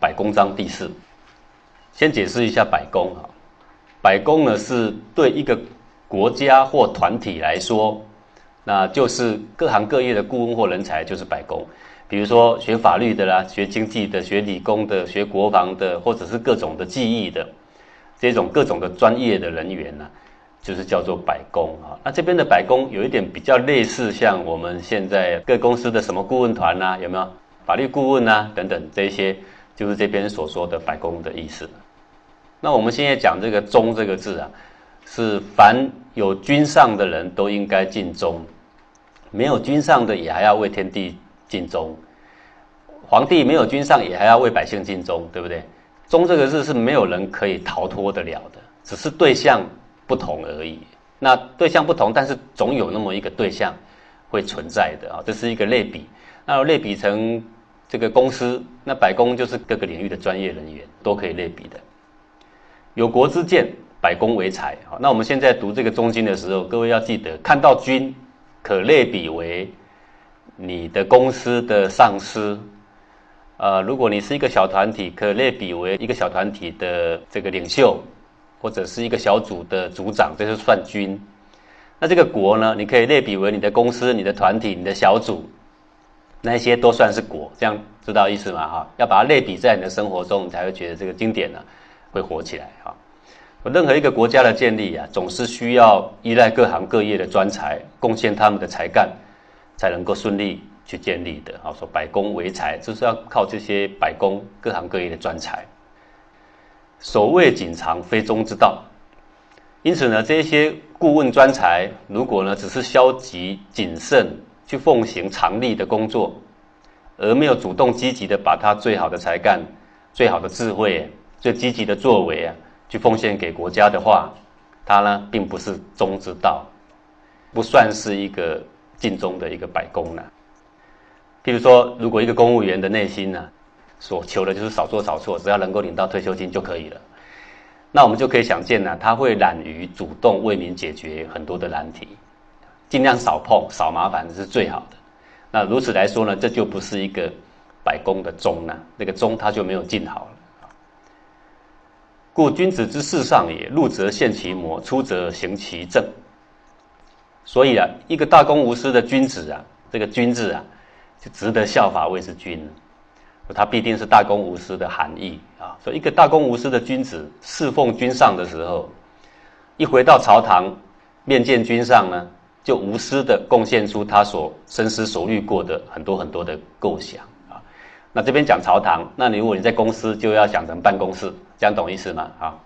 百工章第四，先解释一下百工啊。百工呢是对一个国家或团体来说，那就是各行各业的顾问或人才就是百工。比如说学法律的啦，学经济的，学理工的，学国防的，或者是各种的技艺的，这种各种的专业的人员呢，就是叫做百工啊。那这边的百工有一点比较类似，像我们现在各公司的什么顾问团呐，有没有法律顾问呐等等这些。就是这边所说的百工的意思。那我们现在讲这个“忠”这个字啊，是凡有君上的人都应该尽忠，没有君上的也还要为天地尽忠。皇帝没有君上也还要为百姓尽忠，对不对？“忠”这个字是没有人可以逃脱得了的，只是对象不同而已。那对象不同，但是总有那么一个对象会存在的啊，这是一个类比。那类比成。这个公司，那百工就是各个领域的专业人员，都可以类比的。有国之见，百工为才。好，那我们现在读这个中经的时候，各位要记得，看到君，可类比为你的公司的上司。呃，如果你是一个小团体，可类比为一个小团体的这个领袖，或者是一个小组的组长，这是算君。那这个国呢，你可以类比为你的公司、你的团体、你的小组。那些都算是国，这样知道意思吗？哈，要把它类比在你的生活中，你才会觉得这个经典呢会火起来。哈，任何一个国家的建立啊，总是需要依赖各行各业的专才，贡献他们的才干，才能够顺利去建立的。好，说百工为才，就是要靠这些百工各行各业的专才。所谓谨藏，非中之道。因此呢，这些顾问专才，如果呢只是消极谨慎。去奉行常例的工作，而没有主动积极的把他最好的才干、最好的智慧、最积极的作为啊，去奉献给国家的话，他呢并不是忠之道，不算是一个尽忠的一个百工呢。譬如说，如果一个公务员的内心呢，所求的就是少做少错，只要能够领到退休金就可以了，那我们就可以想见呢，他会懒于主动为民解决很多的难题。尽量少碰少麻烦是最好的。那如此来说呢，这就不是一个百工的忠呢，那个忠他就没有尽好。故君子之事上也，入则现其模，出则行其正。所以啊，一个大公无私的君子啊，这个“君”字啊，就值得效法谓之君。他必定是大公无私的含义啊。所以，一个大公无私的君子侍奉君上的时候，一回到朝堂面见君上呢。就无私的贡献出他所深思熟虑过的很多很多的构想。那这边讲朝堂，那你如果你在公司，就要讲成办公室，这样懂意思吗？啊，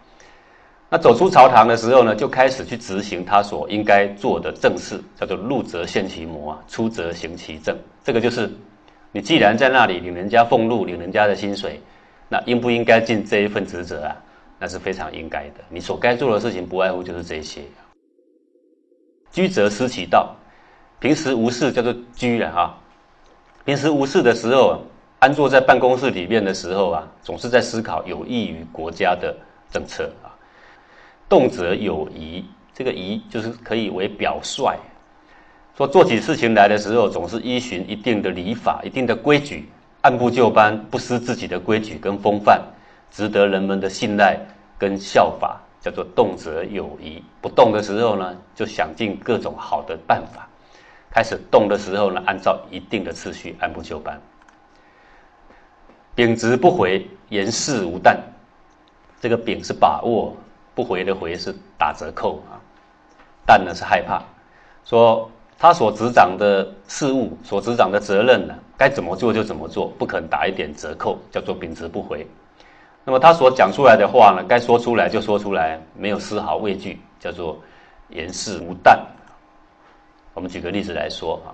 那走出朝堂的时候呢，就开始去执行他所应该做的正事，叫做入则现其模啊，出则行其正。这个就是你既然在那里领人家俸禄，领人家的薪水，那应不应该尽这一份职责啊？那是非常应该的。你所该做的事情，不外乎就是这些。居则思其道，平时无事叫做居了哈。平时无事的时候，安坐在办公室里面的时候啊，总是在思考有益于国家的政策啊。动则有仪，这个仪就是可以为表率，说做起事情来的时候，总是依循一定的礼法、一定的规矩，按部就班，不失自己的规矩跟风范，值得人们的信赖跟效法。叫做动则有仪，不动的时候呢，就想尽各种好的办法；开始动的时候呢，按照一定的次序，按部就班。秉直不回，言事无惮。这个秉是把握，不回的回是打折扣啊。但呢是害怕，说他所执掌的事物、所执掌的责任呢，该怎么做就怎么做，不肯打一点折扣，叫做秉直不回。那么他所讲出来的话呢，该说出来就说出来，没有丝毫畏惧，叫做言事无惮。我们举个例子来说啊，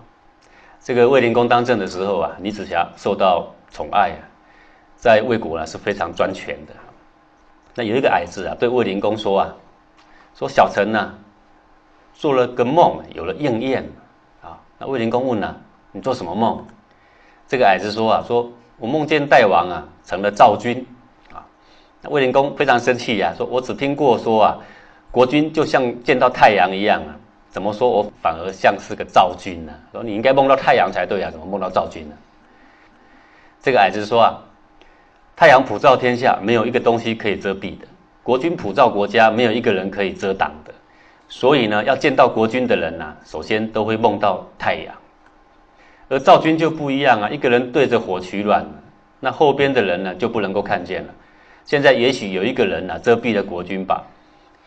这个卫灵公当政的时候啊，李子霞受到宠爱啊，在魏国呢是非常专权的。那有一个矮子啊，对魏灵公说啊，说小臣呢做了个梦，有了应验啊，那魏灵公问啊，你做什么梦？这个矮子说啊，说我梦见大王啊成了赵君啊。那魏灵公非常生气呀，说我只听过说啊，国君就像见到太阳一样啊，怎么说我反而像是个赵君呢？说你应该梦到太阳才对啊，怎么梦到赵君呢？这个矮子说啊，太阳普照天下，没有一个东西可以遮蔽的；国君普照国家，没有一个人可以遮挡的。所以呢，要见到国君的人呐，首先都会梦到太阳。而赵君就不一样啊，一个人对着火取暖，那后边的人呢就不能够看见了。现在也许有一个人呢遮蔽了国君吧。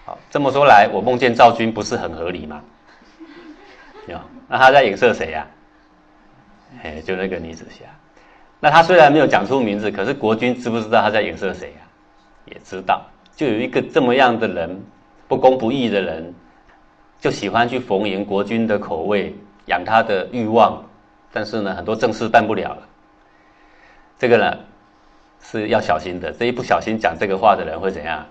好，这么说来，我梦见赵君不是很合理吗？有，那他在影射谁呀？哎，就那个女子侠。那他虽然没有讲出名字，可是国君知不知道他在影射谁呀？也知道，就有一个这么样的人，不公不义的人，就喜欢去逢迎国君的口味，养他的欲望，但是呢，很多正事办不了了。这个呢是要小心的，这一不小心讲这个话的人会怎样？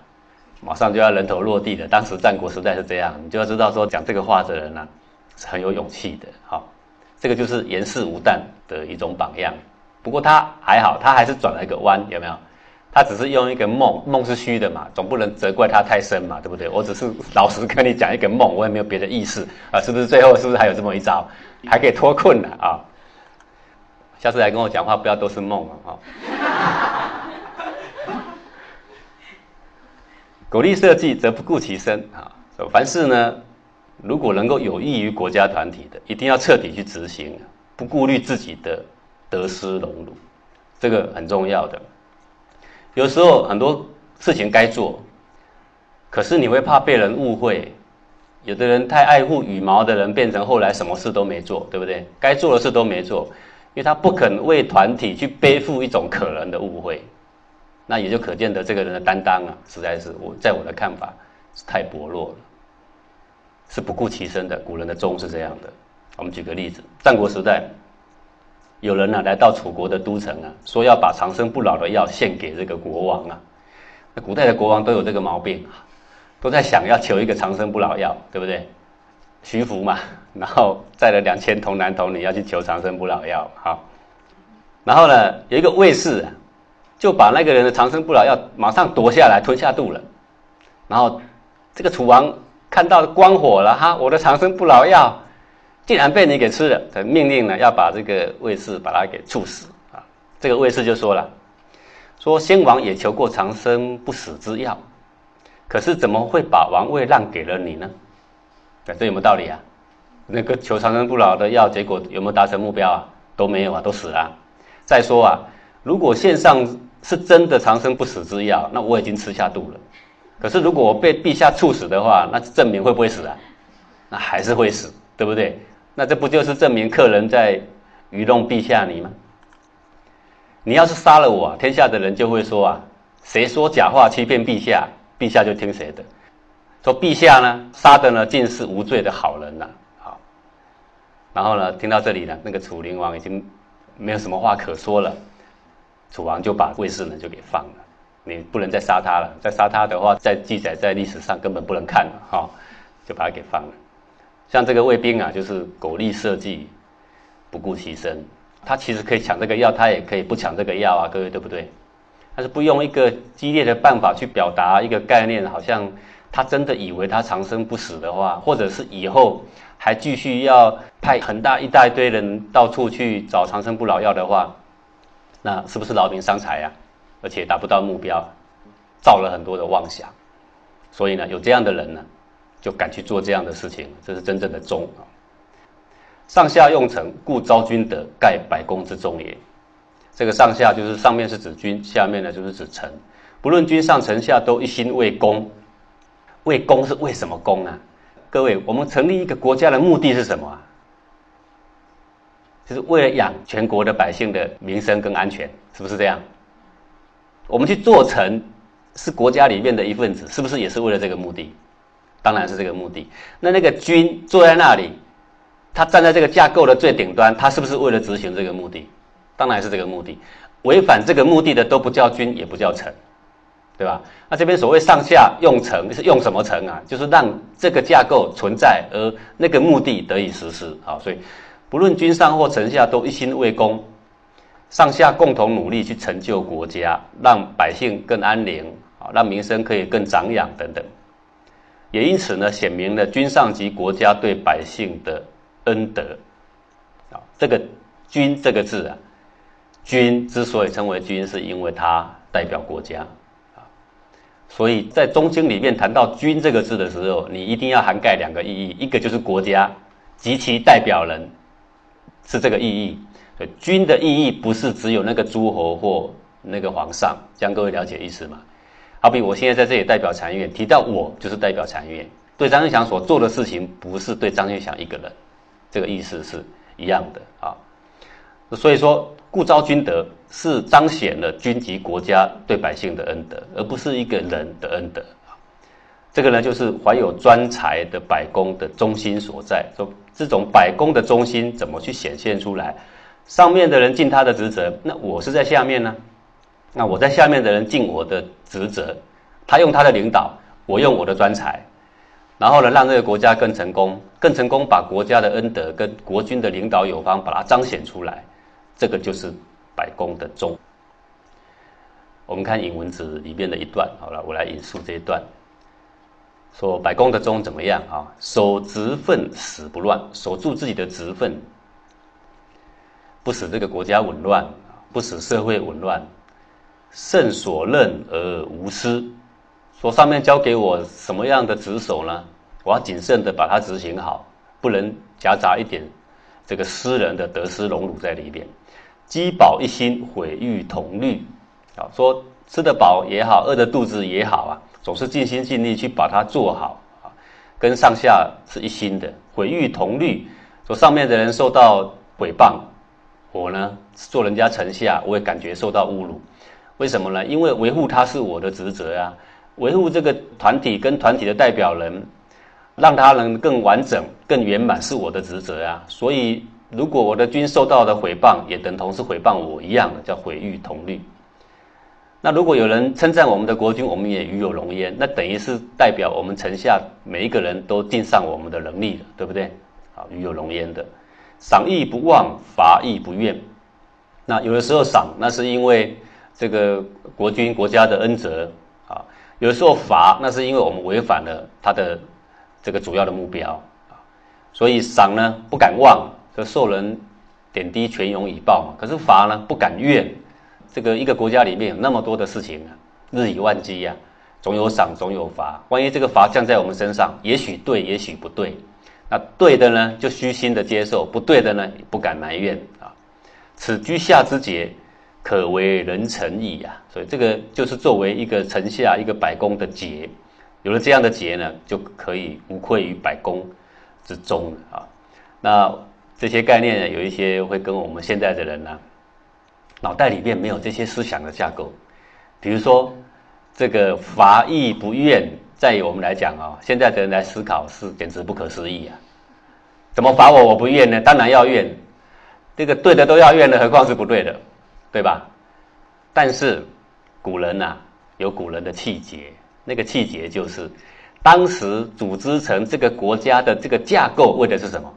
马上就要人头落地的。当时战国时代是这样，你就要知道说讲这个话的人呢是很有勇气的。好，这个就是言事无胆的一种榜样。不过他还好，他还是转了一个弯，有没有？他只是用一个梦，梦是虚的嘛，总不能责怪他太深嘛，对不对？我只是老实跟你讲一个梦，我也没有别的意思啊，是不是？最后是不是还有这么一招，还可以脱困了啊？下次来跟我讲话，不要都是梦啊！苟利社稷，则不顾其身啊！凡事呢，如果能够有益于国家团体的，一定要彻底去执行，不顾虑自己的。得失荣辱，这个很重要的。有时候很多事情该做，可是你会怕被人误会。有的人太爱护羽毛的人，变成后来什么事都没做，对不对？该做的事都没做，因为他不肯为团体去背负一种可能的误会。那也就可见得这个人的担当啊，实在是我在我的看法是太薄弱了，是不顾其身的。古人的忠是这样的。我们举个例子，战国时代。有人呢来到楚国的都城啊，说要把长生不老的药献给这个国王啊。那古代的国王都有这个毛病，都在想要求一个长生不老药，对不对？徐福嘛，然后带了两千童男童女要去求长生不老药，好。然后呢，有一个卫士就把那个人的长生不老药马上夺下来吞下肚了。然后这个楚王看到光火了哈，我的长生不老药。既然被你给吃了，他命令呢要把这个卫士把他给处死啊！这个卫士就说了，说先王也求过长生不死之药，可是怎么会把王位让给了你呢？这有没有道理啊？那个求长生不老的药，结果有没有达成目标啊？都没有啊，都死了。再说啊，如果献上是真的长生不死之药，那我已经吃下肚了。可是如果我被陛下处死的话，那证明会不会死啊？那还是会死，对不对？那这不就是证明客人在愚弄陛下你吗？你要是杀了我，天下的人就会说啊，谁说假话欺骗陛下，陛下就听谁的。说陛下呢，杀的呢尽是无罪的好人呐。好，然后呢，听到这里呢，那个楚灵王已经没有什么话可说了，楚王就把卫士呢就给放了。你不能再杀他了，再杀他的话，在记载在历史上根本不能看了哈，就把他给放了。像这个卫兵啊，就是苟利社稷，不顾其身。他其实可以抢这个药，他也可以不抢这个药啊，各位对不对？但是不用一个激烈的办法去表达一个概念，好像他真的以为他长生不死的话，或者是以后还继续要派很大一大堆人到处去找长生不老药的话，那是不是劳民伤财呀？而且达不到目标，造了很多的妄想。所以呢，有这样的人呢。就敢去做这样的事情，这是真正的忠啊！上下用臣，故昭君德，盖百公之忠也。这个上下就是上面是指君，下面呢就是指臣。不论君上臣下，都一心为公。为公是为什么公啊？各位，我们成立一个国家的目的是什么啊？就是为了养全国的百姓的民生跟安全，是不是这样？我们去做臣，是国家里面的一份子，是不是也是为了这个目的？当然是这个目的。那那个君坐在那里，他站在这个架构的最顶端，他是不是为了执行这个目的？当然是这个目的。违反这个目的的都不叫君，也不叫臣，对吧？那这边所谓上下用臣，是用什么臣啊？就是让这个架构存在，而那个目的得以实施。好，所以不论君上或臣下都一心为公，上下共同努力去成就国家，让百姓更安宁啊，让民生可以更长养等等。也因此呢，显明了君上及国家对百姓的恩德啊。这个“君”这个字啊，君之所以称为君，是因为他代表国家啊。所以在中经里面谈到“君”这个字的时候，你一定要涵盖两个意义，一个就是国家及其代表人，是这个意义。“君”的意义不是只有那个诸侯或那个皇上，这样各位了解意思吗？好比我现在在这里代表禅院，提到我就是代表禅院，对张玉祥所做的事情不是对张玉祥一个人，这个意思是一样的啊。所以说。故昭君德是彰显了君及国家对百姓的恩德，而不是一个人的恩德这个呢，就是怀有专才的百工的中心所在。说这种百工的中心怎么去显现出来？上面的人尽他的职责，那我是在下面呢？那我在下面的人尽我的职责，他用他的领导，我用我的专才，然后呢，让这个国家更成功，更成功，把国家的恩德跟国君的领导有方，把它彰显出来。这个就是百公的忠。我们看引文子里面的一段，好了，我来引述这一段，说百公的忠怎么样啊？守职分，死不乱，守住自己的职分，不使这个国家紊乱，不使社会紊乱，慎所任而无私。说上面交给我什么样的职守呢？我要谨慎的把它执行好，不能夹杂一点这个私人的得失荣辱在里面。饥饱一心，毁誉同虑，啊，说吃得饱也好，饿得肚子也好啊，总是尽心尽力去把它做好啊，跟上下是一心的，毁誉同虑，说上面的人受到诽谤，我呢做人家臣下，我也感觉受到侮辱，为什么呢？因为维护他是我的职责呀，维护这个团体跟团体的代表人，让他能更完整、更圆满，是我的职责啊，所以。如果我的君受到的诽谤，也等同是诽谤我一样的，叫毁誉同律。那如果有人称赞我们的国君，我们也与有荣焉，那等于是代表我们城下每一个人都尽上我们的能力了，对不对？好，与有荣焉的，赏亦不忘，罚亦不怨。那有的时候赏，那是因为这个国君国家的恩泽啊；有时候罚，那是因为我们违反了他的这个主要的目标啊。所以赏呢，不敢忘。这受人点滴，全勇以报嘛。可是罚呢，不敢怨。这个一个国家里面有那么多的事情啊，日以万机呀，总有赏，总有罚。万一这个罚降在我们身上，也许对，也许不对。那对的呢，就虚心的接受；不对的呢，不敢埋怨啊。此居下之节，可为人臣矣呀。所以这个就是作为一个臣下、一个百公的节，有了这样的节呢，就可以无愧于百公之中啊。那。这些概念呢有一些会跟我们现在的人呢，脑袋里面没有这些思想的架构。比如说，这个罚义不怨，在于我们来讲啊，现在的人来思考是简直不可思议啊！怎么罚我我不怨呢？当然要怨，这个对的都要怨的，何况是不对的，对吧？但是古人呐，有古人的气节，那个气节就是，当时组织成这个国家的这个架构，为的是什么？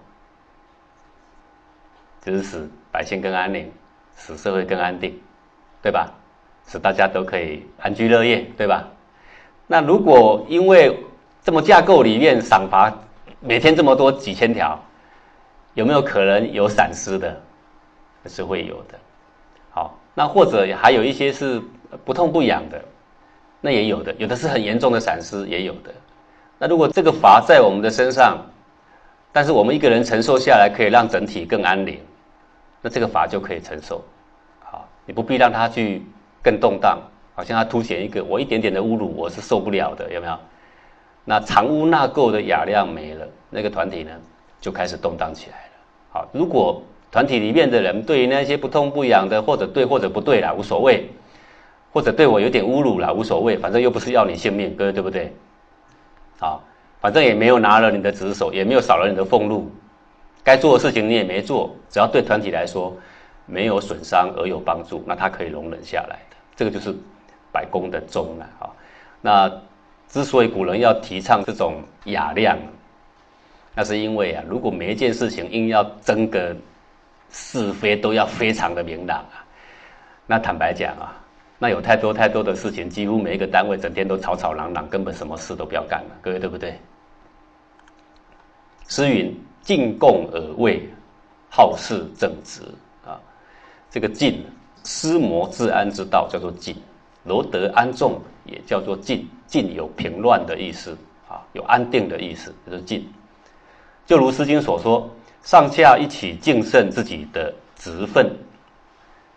就是使百姓更安宁，使社会更安定，对吧？使大家都可以安居乐业，对吧？那如果因为这么架构里面赏罚每天这么多几千条，有没有可能有闪失的？是会有的。那或者还有一些是不痛不痒的，那也有的，有的是很严重的闪失，也有的。那如果这个罚在我们的身上，但是我们一个人承受下来，可以让整体更安宁。那这个法就可以承受，好，你不必让他去更动荡，好像他凸显一个我一点点的侮辱，我是受不了的，有没有？那藏污纳垢的雅量没了，那个团体呢就开始动荡起来了。好，如果团体里面的人对于那些不痛不痒的，或者对或者不对啦，无所谓，或者对我有点侮辱啦，无所谓，反正又不是要你性命，各位对不对？好，反正也没有拿了你的职守，也没有少了你的俸禄。该做的事情你也没做，只要对团体来说没有损伤而有帮助，那他可以容忍下来的。这个就是百公的忠了啊。那之所以古人要提倡这种雅量，那是因为啊，如果每一件事情硬要争个是非，都要非常的明朗啊，那坦白讲啊，那有太多太多的事情，几乎每一个单位整天都吵吵嚷嚷，根本什么事都不要干了，各位对不对？诗云：“进贡而位，好事正直啊。”这个“进”，思摩治安之道叫做“进”，罗德安众也叫做“进”。进有平乱的意思啊，有安定的意思，就是进。就如《诗经》所说：“上下一起敬慎自己的职分，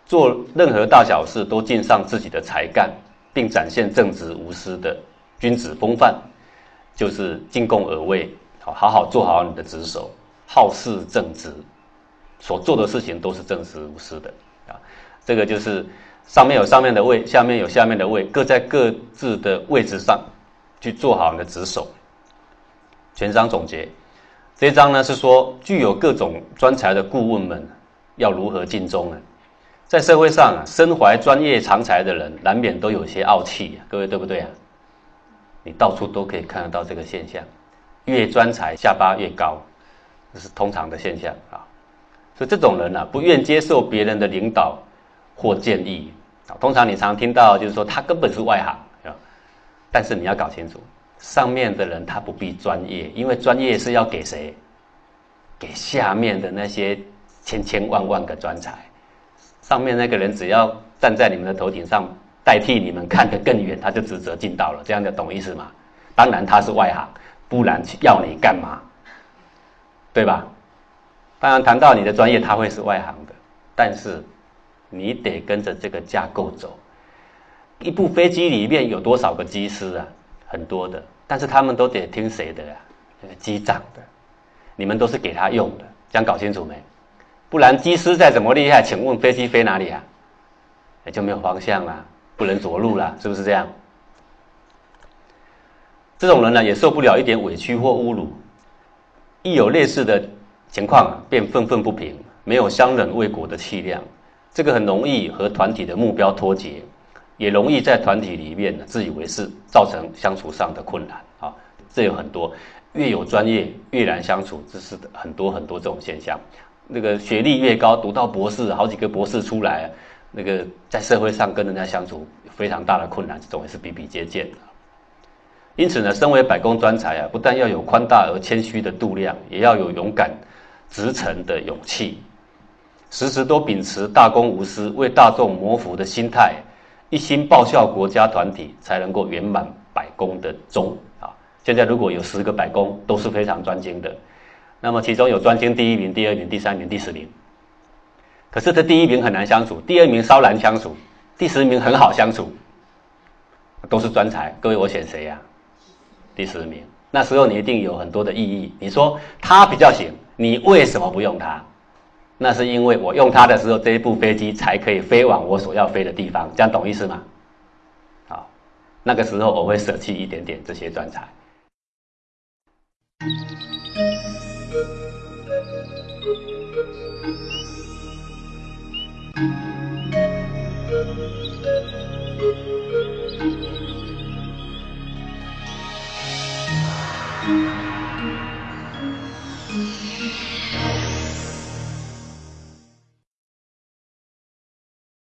做任何大小事都尽上自己的才干，并展现正直无私的君子风范，就是进贡而位。好，好好做好你的职守，好事正直，所做的事情都是正直无私的啊。这个就是上面有上面的位，下面有下面的位，各在各自的位置上去做好你的职守。全章总结。这一章呢是说，具有各种专才的顾问们要如何尽忠呢？在社会上啊，身怀专业长才的人难免都有些傲气，各位对不对啊？你到处都可以看得到这个现象，越专才下巴越高，这是通常的现象啊。所以这种人呢，不愿接受别人的领导或建议啊。通常你常听到就是说他根本是外行啊，但是你要搞清楚。上面的人他不必专业，因为专业是要给谁？给下面的那些千千万万个专才。上面那个人只要站在你们的头顶上，代替你们看得更远，他就职责尽到了。这样就懂意思吗？当然他是外行，不然要你干嘛？对吧？当然谈到你的专业，他会是外行的，但是你得跟着这个架构走。一部飞机里面有多少个机师啊？很多的，但是他们都得听谁的呀？机长的，你们都是给他用的，这样搞清楚没？不然机师再怎么厉害，请问飞机飞哪里啊？也就没有方向啦，不能着陆啦，是不是这样？这种人呢，也受不了一点委屈或侮辱，一有类似的情况，便愤愤不平，没有相忍为国的气量，这个很容易和团体的目标脱节。也容易在团体里面呢自以为是，造成相处上的困难啊。这有很多，越有专业越难相处，这是很多很多这种现象。那个学历越高，读到博士，好几个博士出来，那个在社会上跟人家相处非常大的困难，这种也是比比皆见的。因此呢，身为百工专才啊，不但要有宽大而谦虚的度量，也要有勇敢直诚的勇气，时时都秉持大公无私、为大众谋福的心态。一心报效国家团体，才能够圆满百工的忠啊！现在如果有十个百工都是非常专精的，那么其中有专精第一名、第二名、第三名、第十名，可是这第一名很难相处，第二名稍难相处，第十名很好相处，都是专才。各位，我选谁呀？第十名。那时候你一定有很多的异议，你说他比较行，你为什么不用他？那是因为我用它的时候，这一部飞机才可以飞往我所要飞的地方，这样懂意思吗？好，那个时候我会舍弃一点点这些专才。